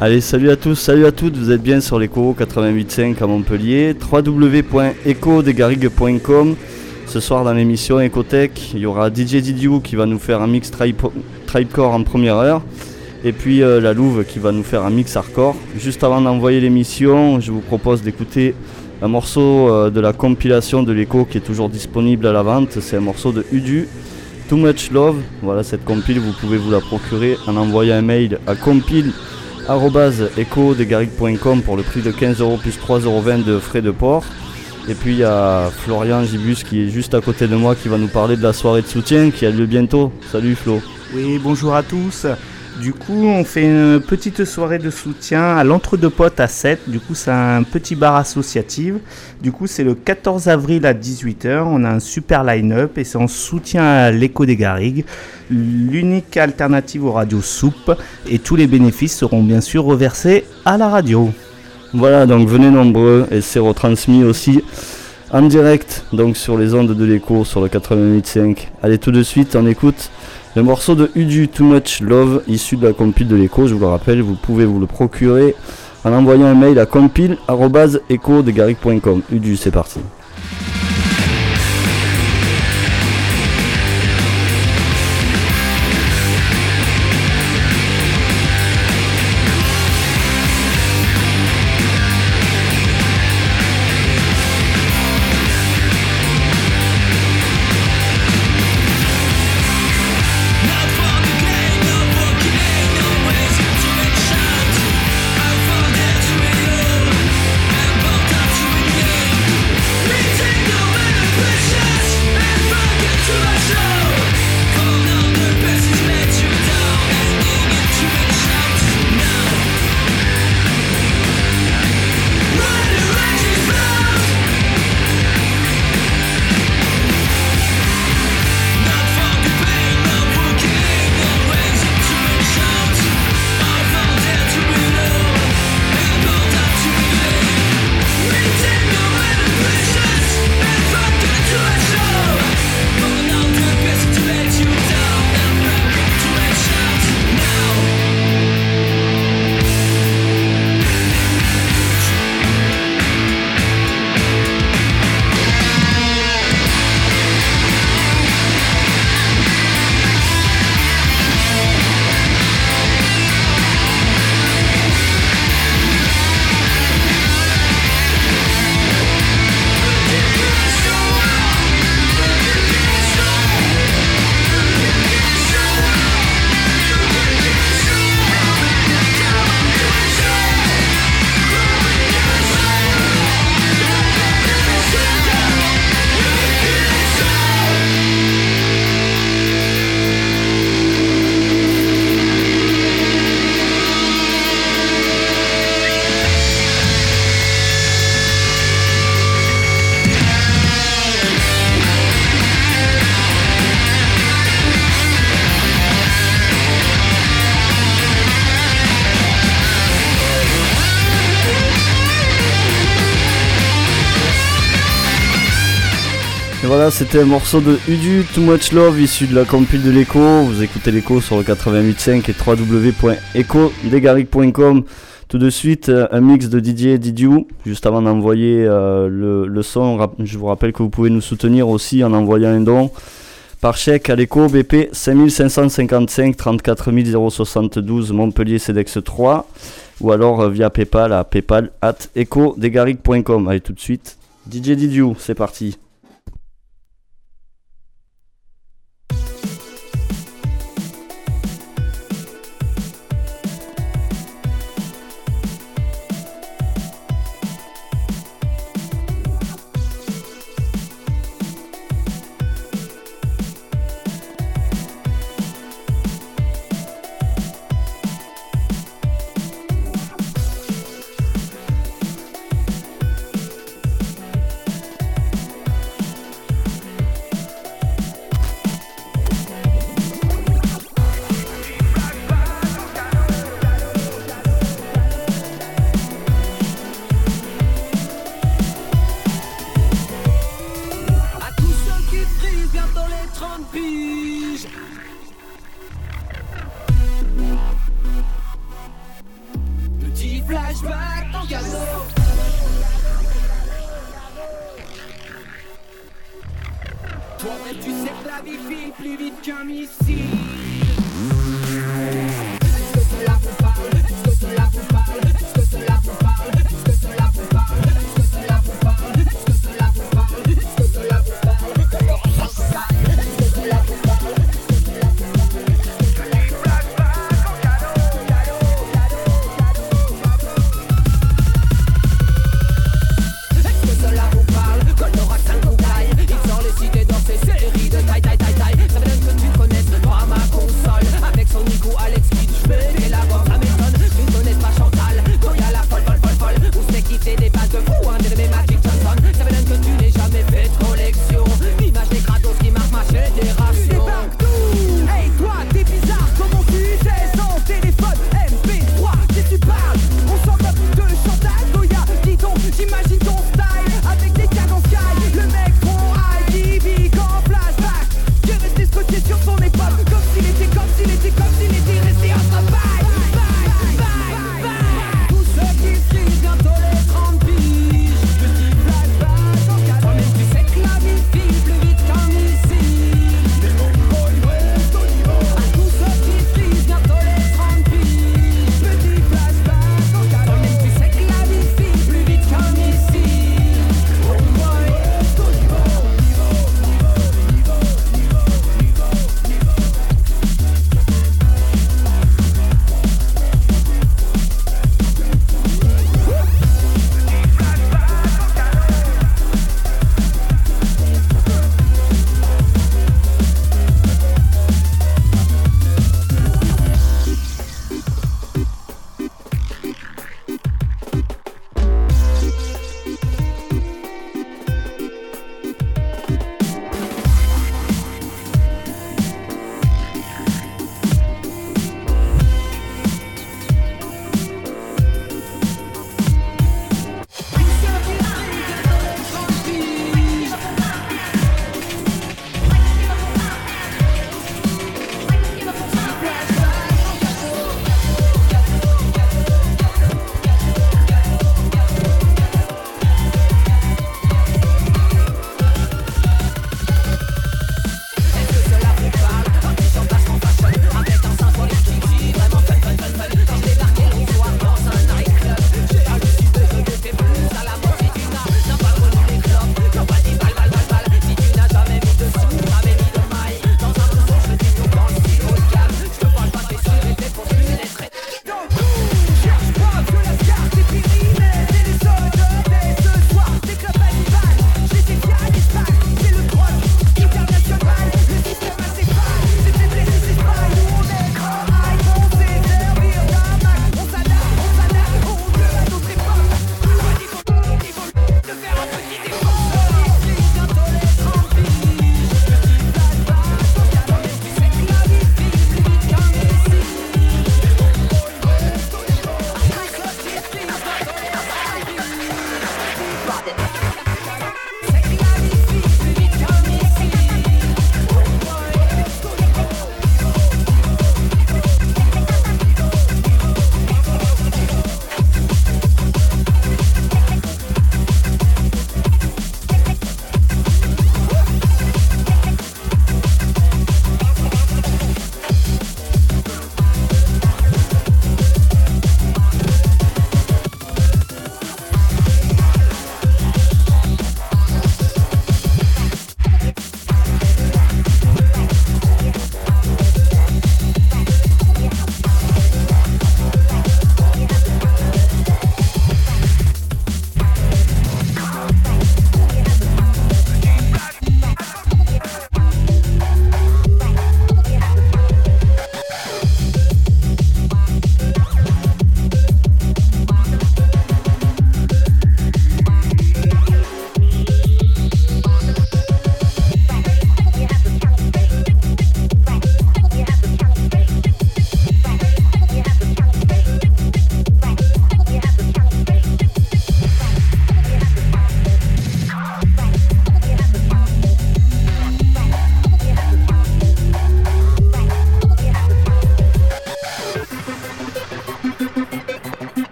Allez, salut à tous, salut à toutes, vous êtes bien sur l'écho 88.5 à Montpellier, www.ecodegarigue.com. Ce soir dans l'émission Ecotech, il y aura DJ Didiou qui va nous faire un mix tribecore en première heure, et puis euh, la Louve qui va nous faire un mix hardcore. Juste avant d'envoyer l'émission, je vous propose d'écouter un morceau euh, de la compilation de l'écho qui est toujours disponible à la vente. C'est un morceau de Udu, Too Much Love. Voilà cette compile, vous pouvez vous la procurer en envoyant un mail à compile pour le prix de 15 euros plus 3,20 euros de frais de port. Et puis il y a Florian Gibus qui est juste à côté de moi qui va nous parler de la soirée de soutien qui a lieu bientôt. Salut Flo. Oui, bonjour à tous. Du coup, on fait une petite soirée de soutien à l'Entre-deux Potes à 7. Du coup, c'est un petit bar associatif. Du coup, c'est le 14 avril à 18h. On a un super line-up et c'est en soutien à l'écho des Garrigues, l'unique alternative aux radios soupe. Et tous les bénéfices seront bien sûr reversés à la radio. Voilà, donc venez nombreux et c'est retransmis aussi en direct donc sur les ondes de l'écho sur le 88.5. Allez, tout de suite, on écoute le morceau de Udu Too Much Love, issu de la compile de l'écho, je vous le rappelle, vous pouvez vous le procurer en envoyant un mail à compile.echo.com. Udu, c'est parti. Un morceau de Udu, Too Much Love, issu de la compile de l'écho. Vous écoutez l'écho sur le 88.5 et www.ecodegaric.com. Tout de suite, euh, un mix de Didier Didiou. Juste avant d'envoyer euh, le, son, je vous rappelle que vous pouvez nous soutenir aussi en envoyant un don par chèque à l'écho BP 5555 34 072 Montpellier CEDEX 3 ou alors euh, via PayPal à paypal at. Allez tout de suite, DJ Didiou, c'est parti.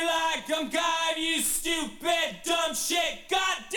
Like I'm God, you stupid, dumb shit, goddamn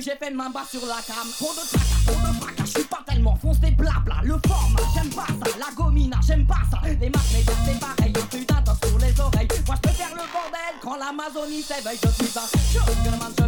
j'ai fait de ma barre sur la cam. Trop de tracas, trop de fracas, je suis pas tellement foncé blabla. Le format, j'aime pas ça, la gomina, j'aime pas ça. Les marques médias, c'est pareil, plus d'attention sur les oreilles. Moi, je faire le bordel quand l'Amazonie s'éveille. Je suis un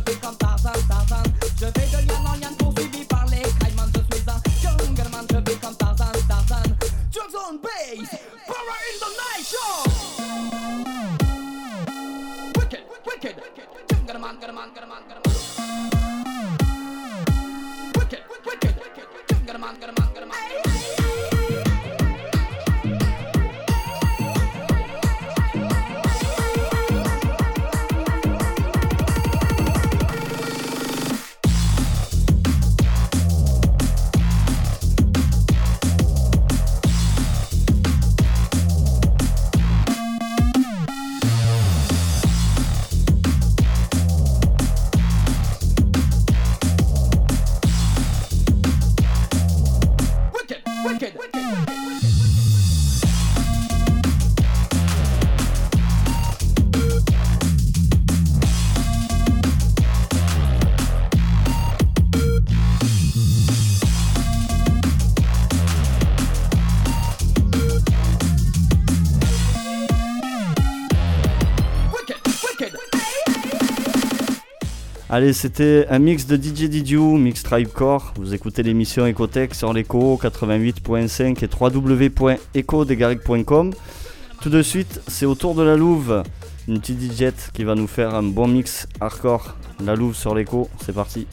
Allez, c'était un mix de DJ Didiu, mix Tribecore. Vous écoutez l'émission Ecotech sur l'écho 88.5 et www.ecodegaric.com. Tout de suite, c'est au tour de la Louve, une petite DJette qui va nous faire un bon mix hardcore. La Louve sur l'écho, c'est parti.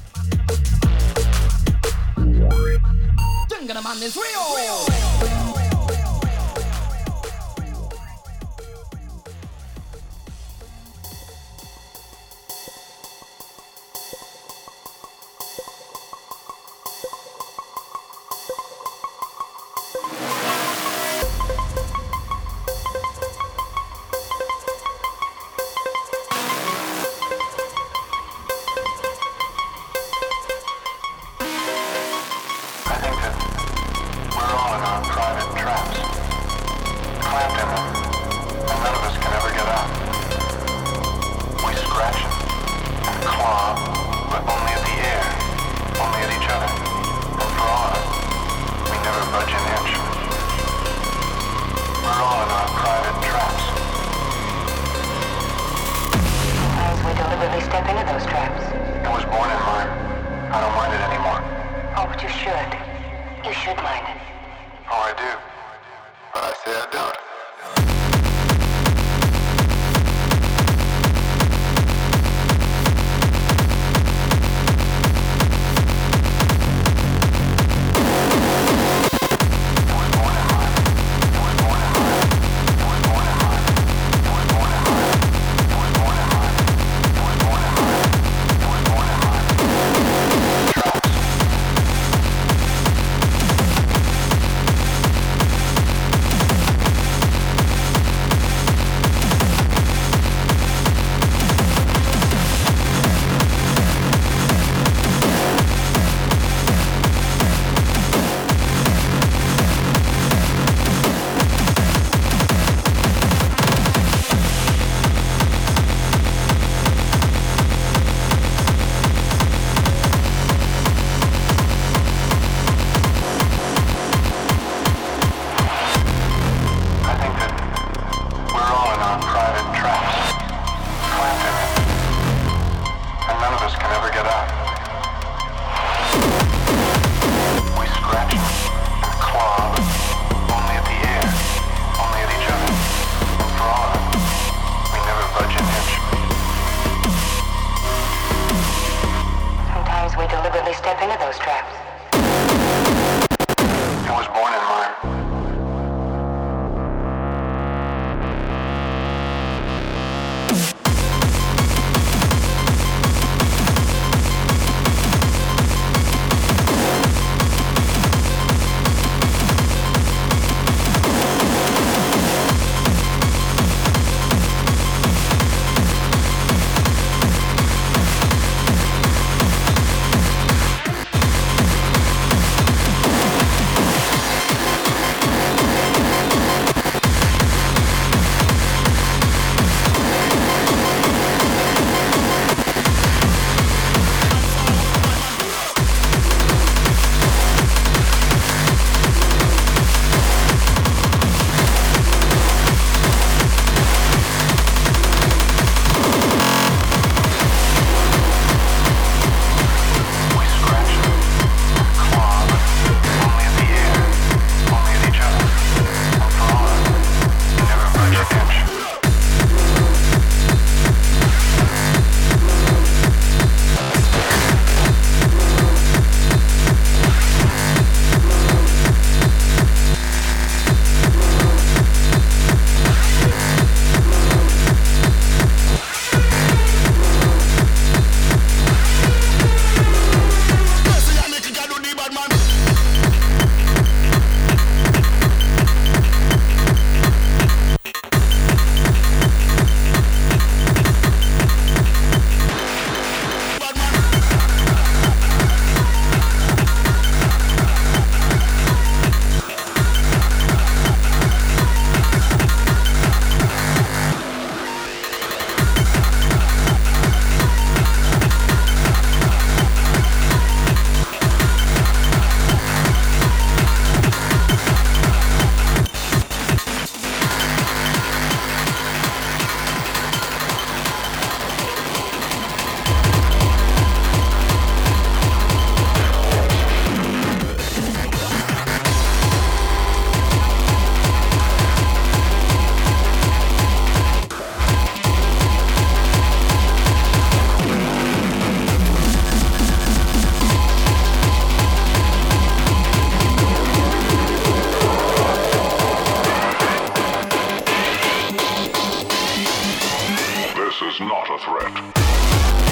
Is not a threat.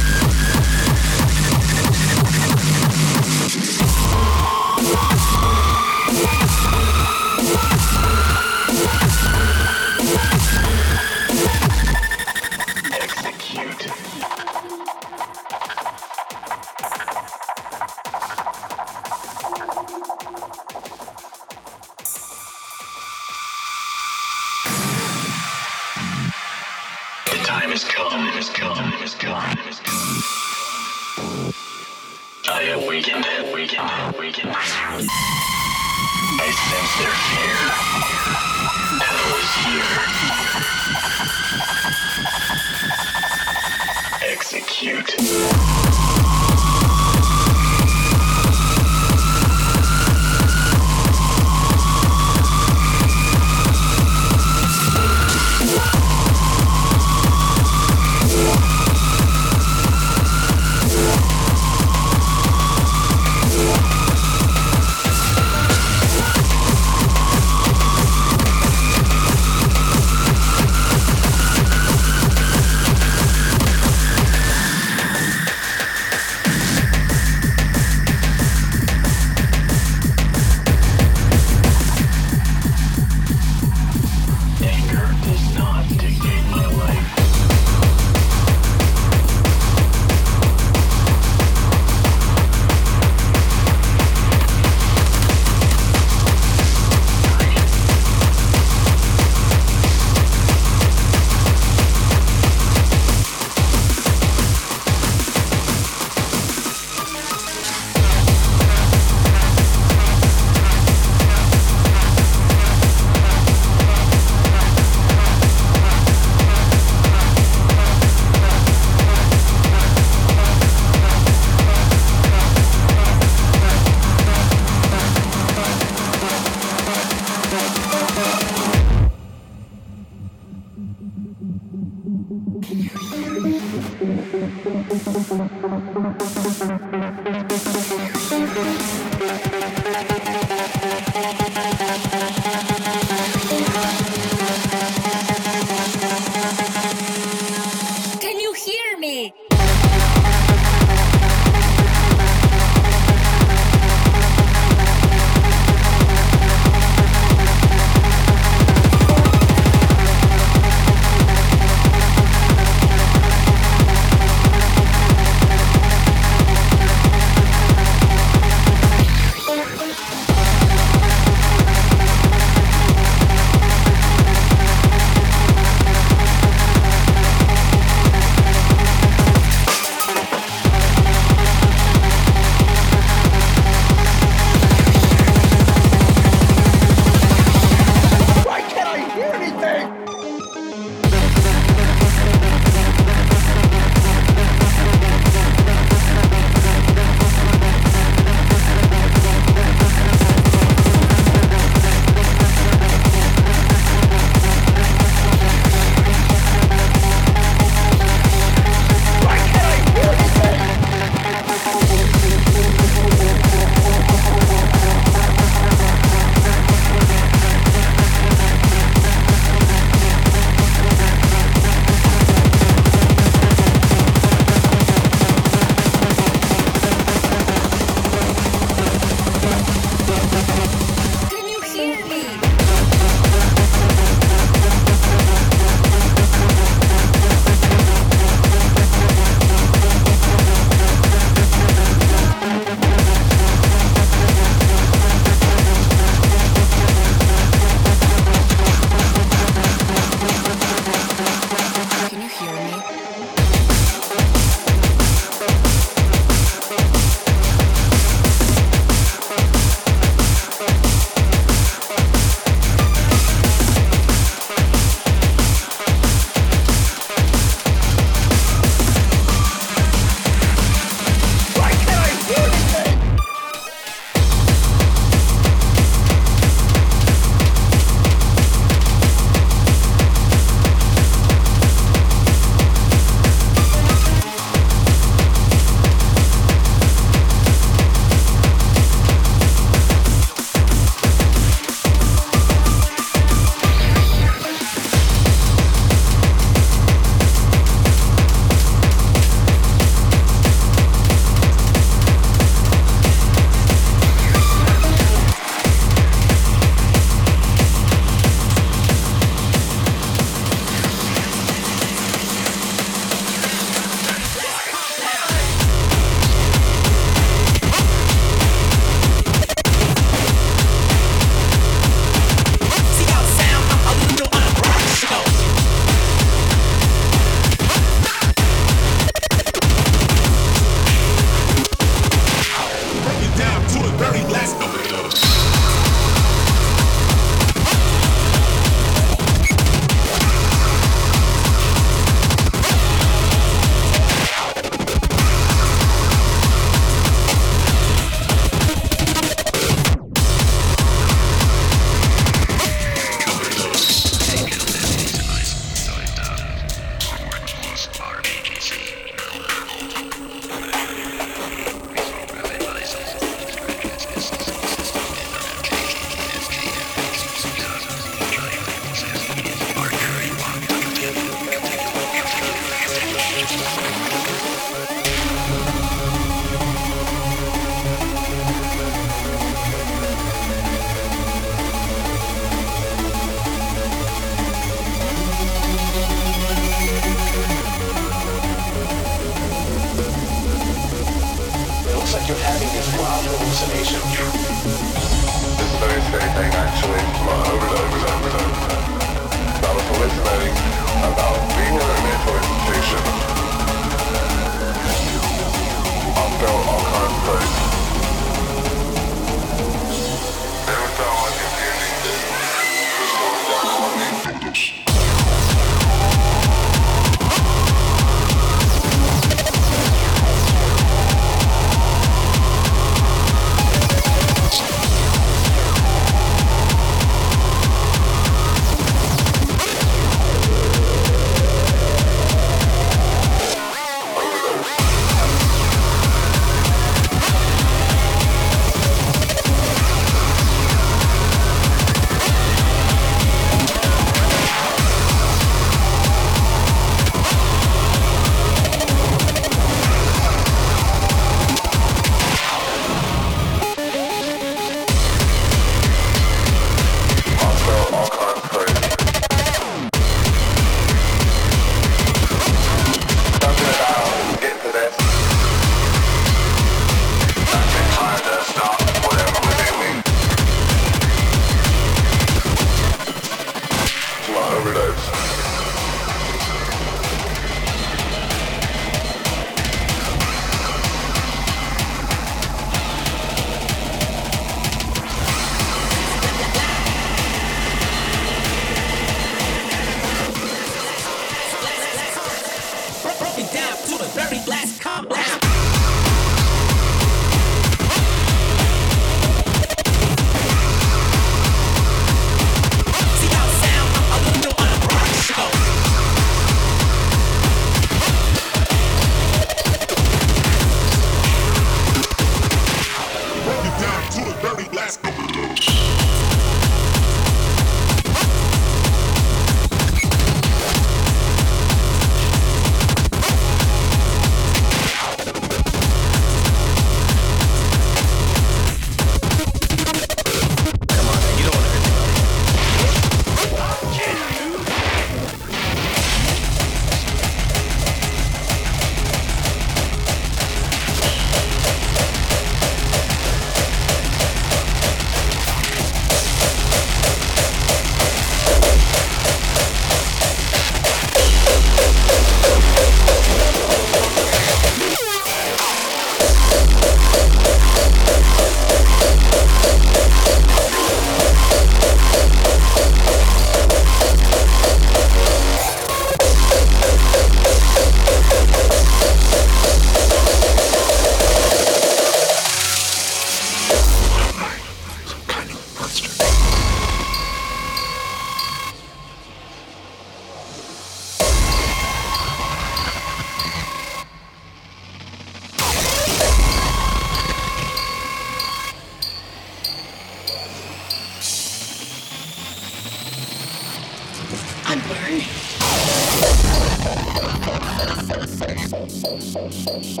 Thank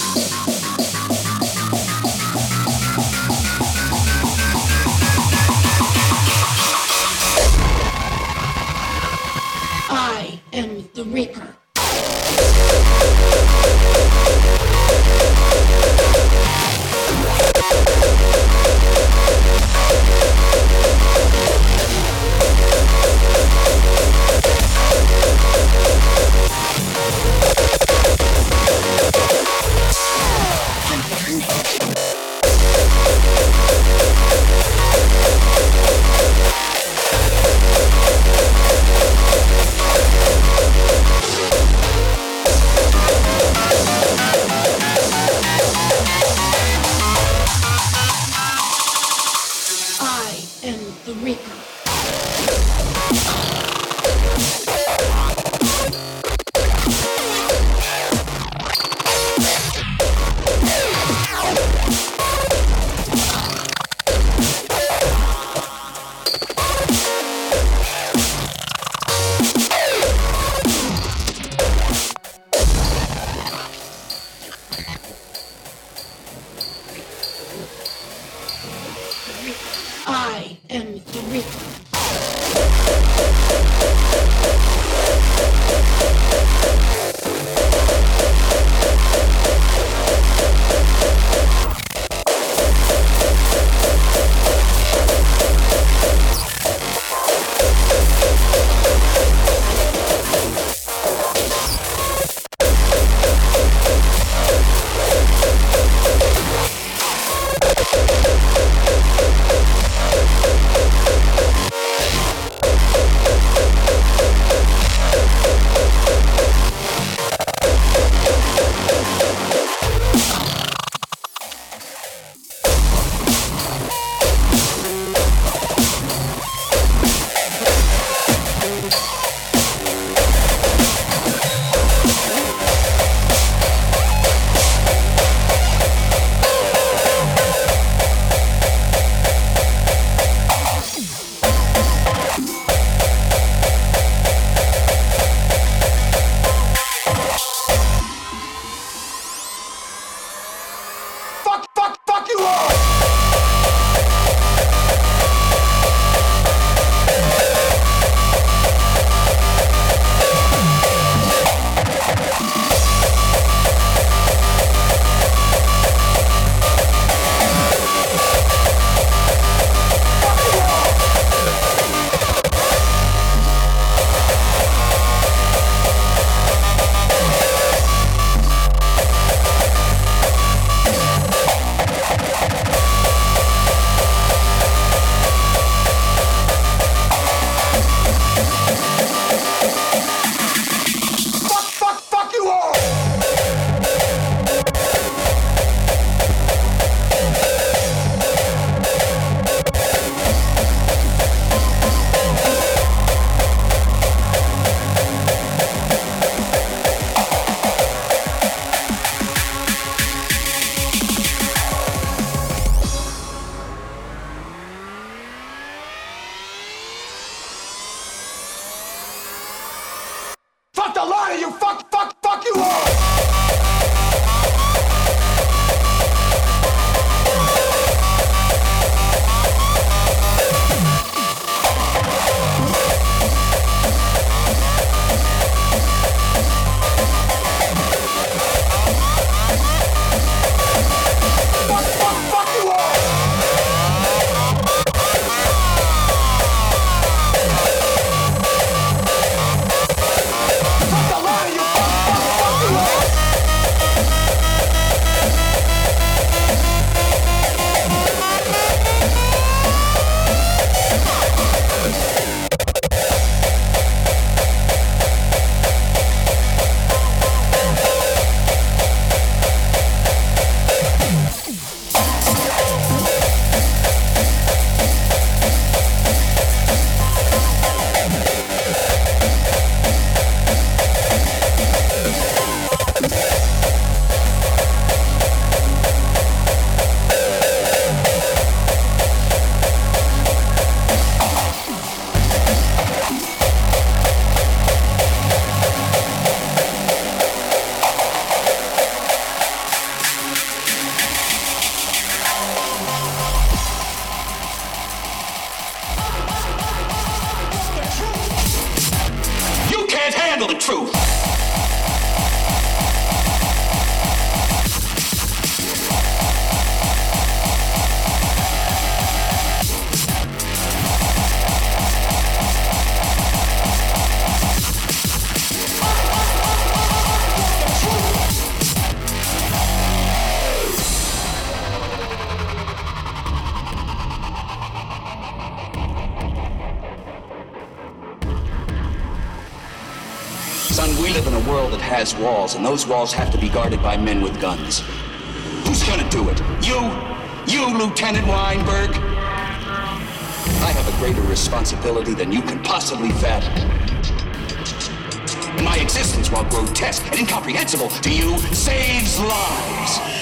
you. Has walls, and those walls have to be guarded by men with guns. Who's gonna do it? You? You, Lieutenant Weinberg? I have a greater responsibility than you can possibly fathom. My existence, while grotesque and incomprehensible to you, saves lives.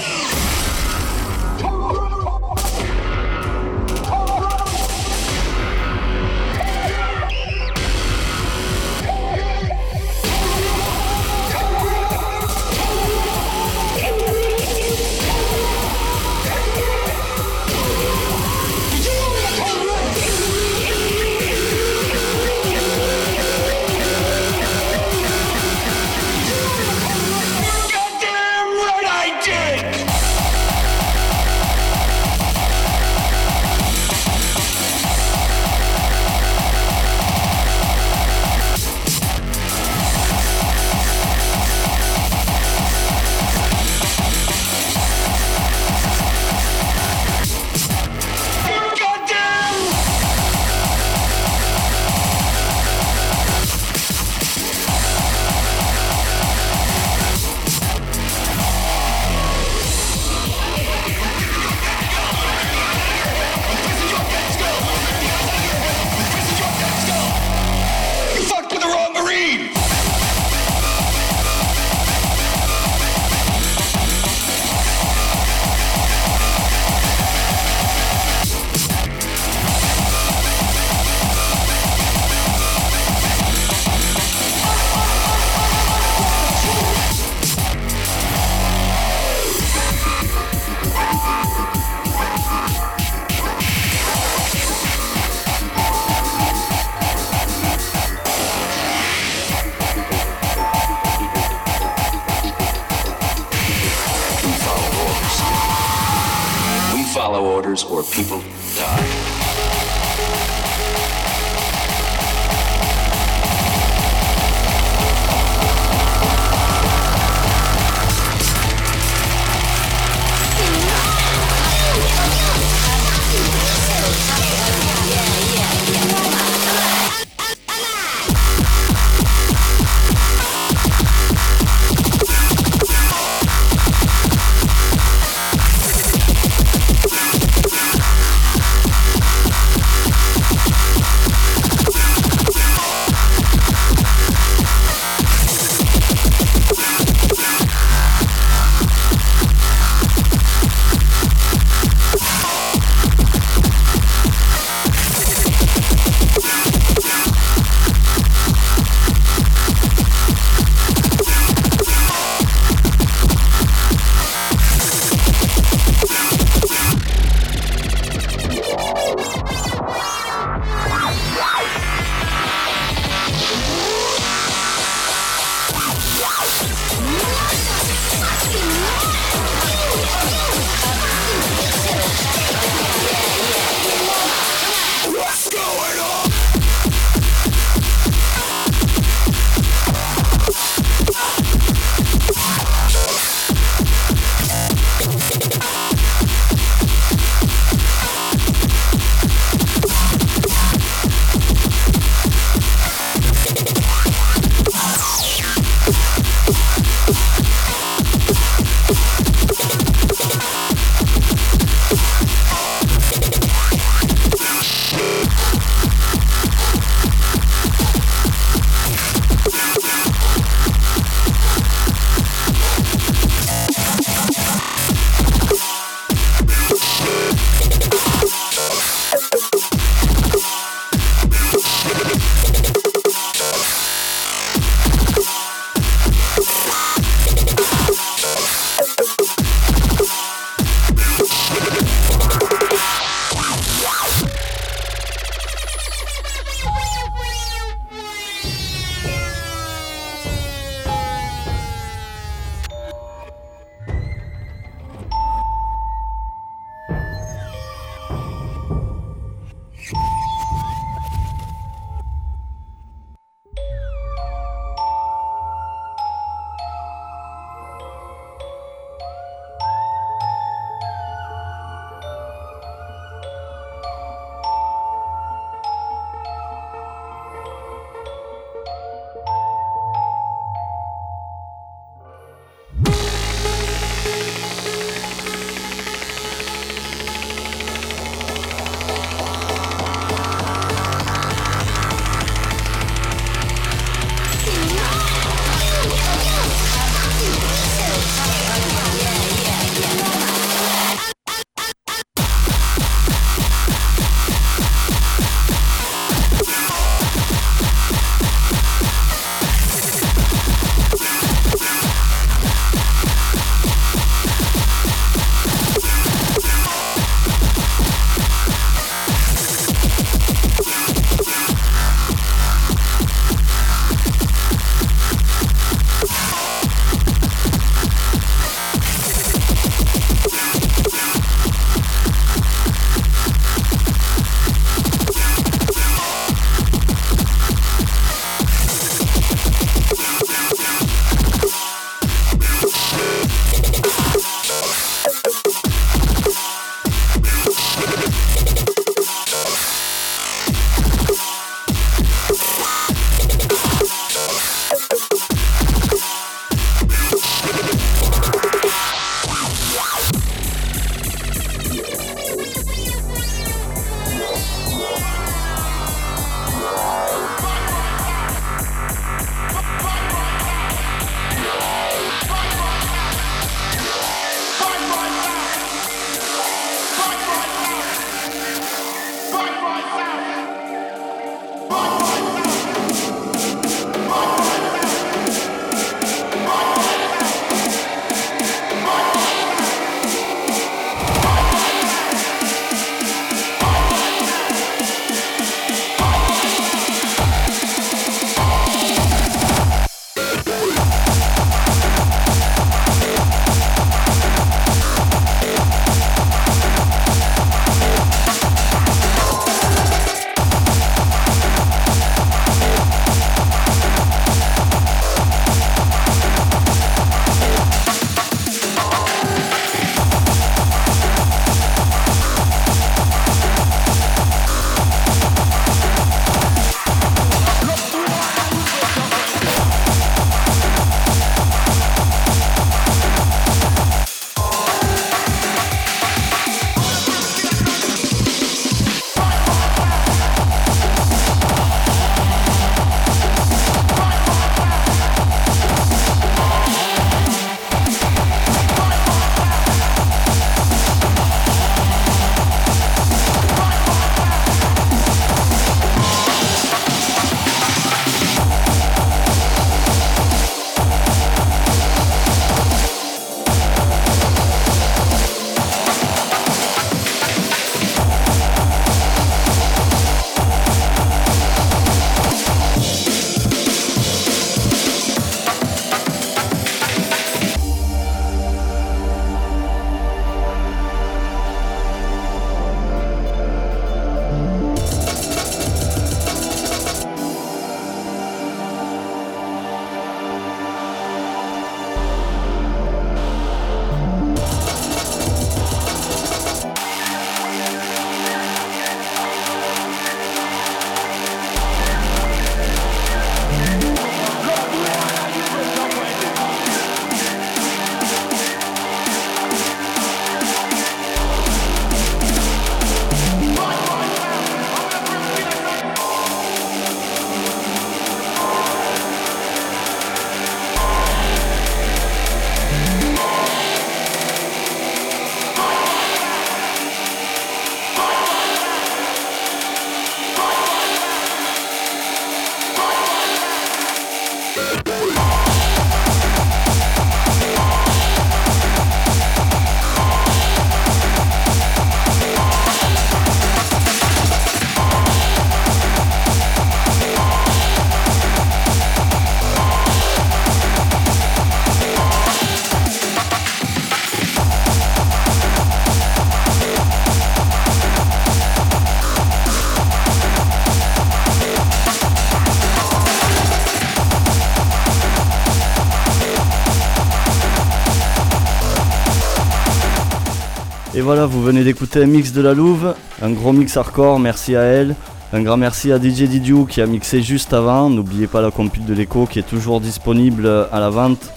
Vous venez d'écouter un mix de la Louve, un gros mix hardcore, merci à elle. Un grand merci à DJ Didiou qui a mixé juste avant. N'oubliez pas la compile de l'écho qui est toujours disponible à la vente.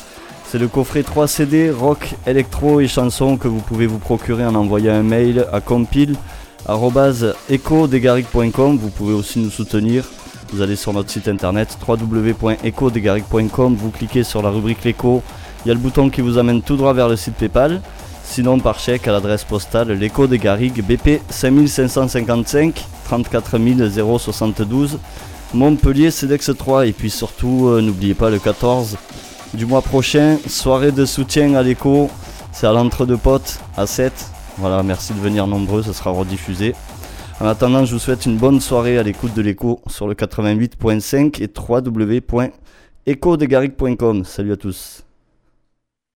C'est le coffret 3 CD rock, électro et chansons que vous pouvez vous procurer en envoyant un mail à compile.ecodegaric.com. Vous pouvez aussi nous soutenir. Vous allez sur notre site internet www.ecodegaric.com. Vous cliquez sur la rubrique l'écho. Il y a le bouton qui vous amène tout droit vers le site PayPal. Sinon par chèque à l'adresse postale l'écho des Garrigues BP 5555 34 072 Montpellier CEDEX 3 et puis surtout euh, n'oubliez pas le 14 du mois prochain soirée de soutien à l'écho. C'est à l'entre-deux potes à 7 voilà merci de venir nombreux ça sera rediffusé. En attendant je vous souhaite une bonne soirée à l'écoute de l'écho sur le 88.5 et www.ecodegaric.com salut à tous